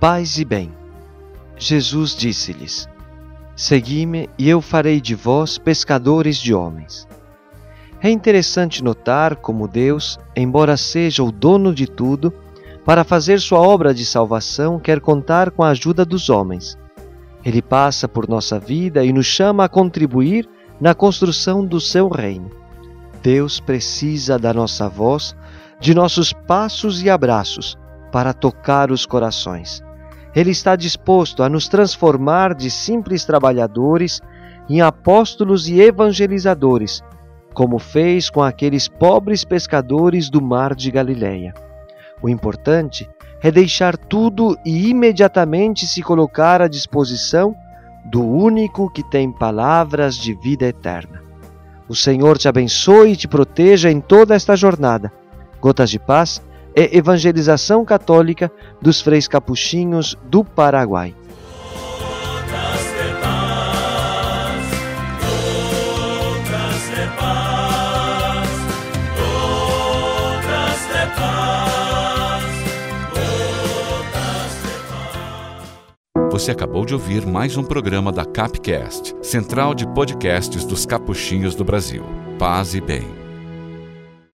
Paz e bem. Jesus disse-lhes: Segui-me e eu farei de vós pescadores de homens. É interessante notar como Deus, embora seja o dono de tudo, para fazer sua obra de salvação quer contar com a ajuda dos homens. Ele passa por nossa vida e nos chama a contribuir na construção do seu reino. Deus precisa da nossa voz, de nossos passos e abraços para tocar os corações. Ele está disposto a nos transformar de simples trabalhadores em apóstolos e evangelizadores, como fez com aqueles pobres pescadores do mar de Galileia. O importante é deixar tudo e imediatamente se colocar à disposição do único que tem palavras de vida eterna. O Senhor te abençoe e te proteja em toda esta jornada. Gotas de Paz é evangelização católica dos freis capuchinhos do Paraguai. Você acabou de ouvir mais um programa da Capcast, central de podcasts dos capuchinhos do Brasil. Paz e bem.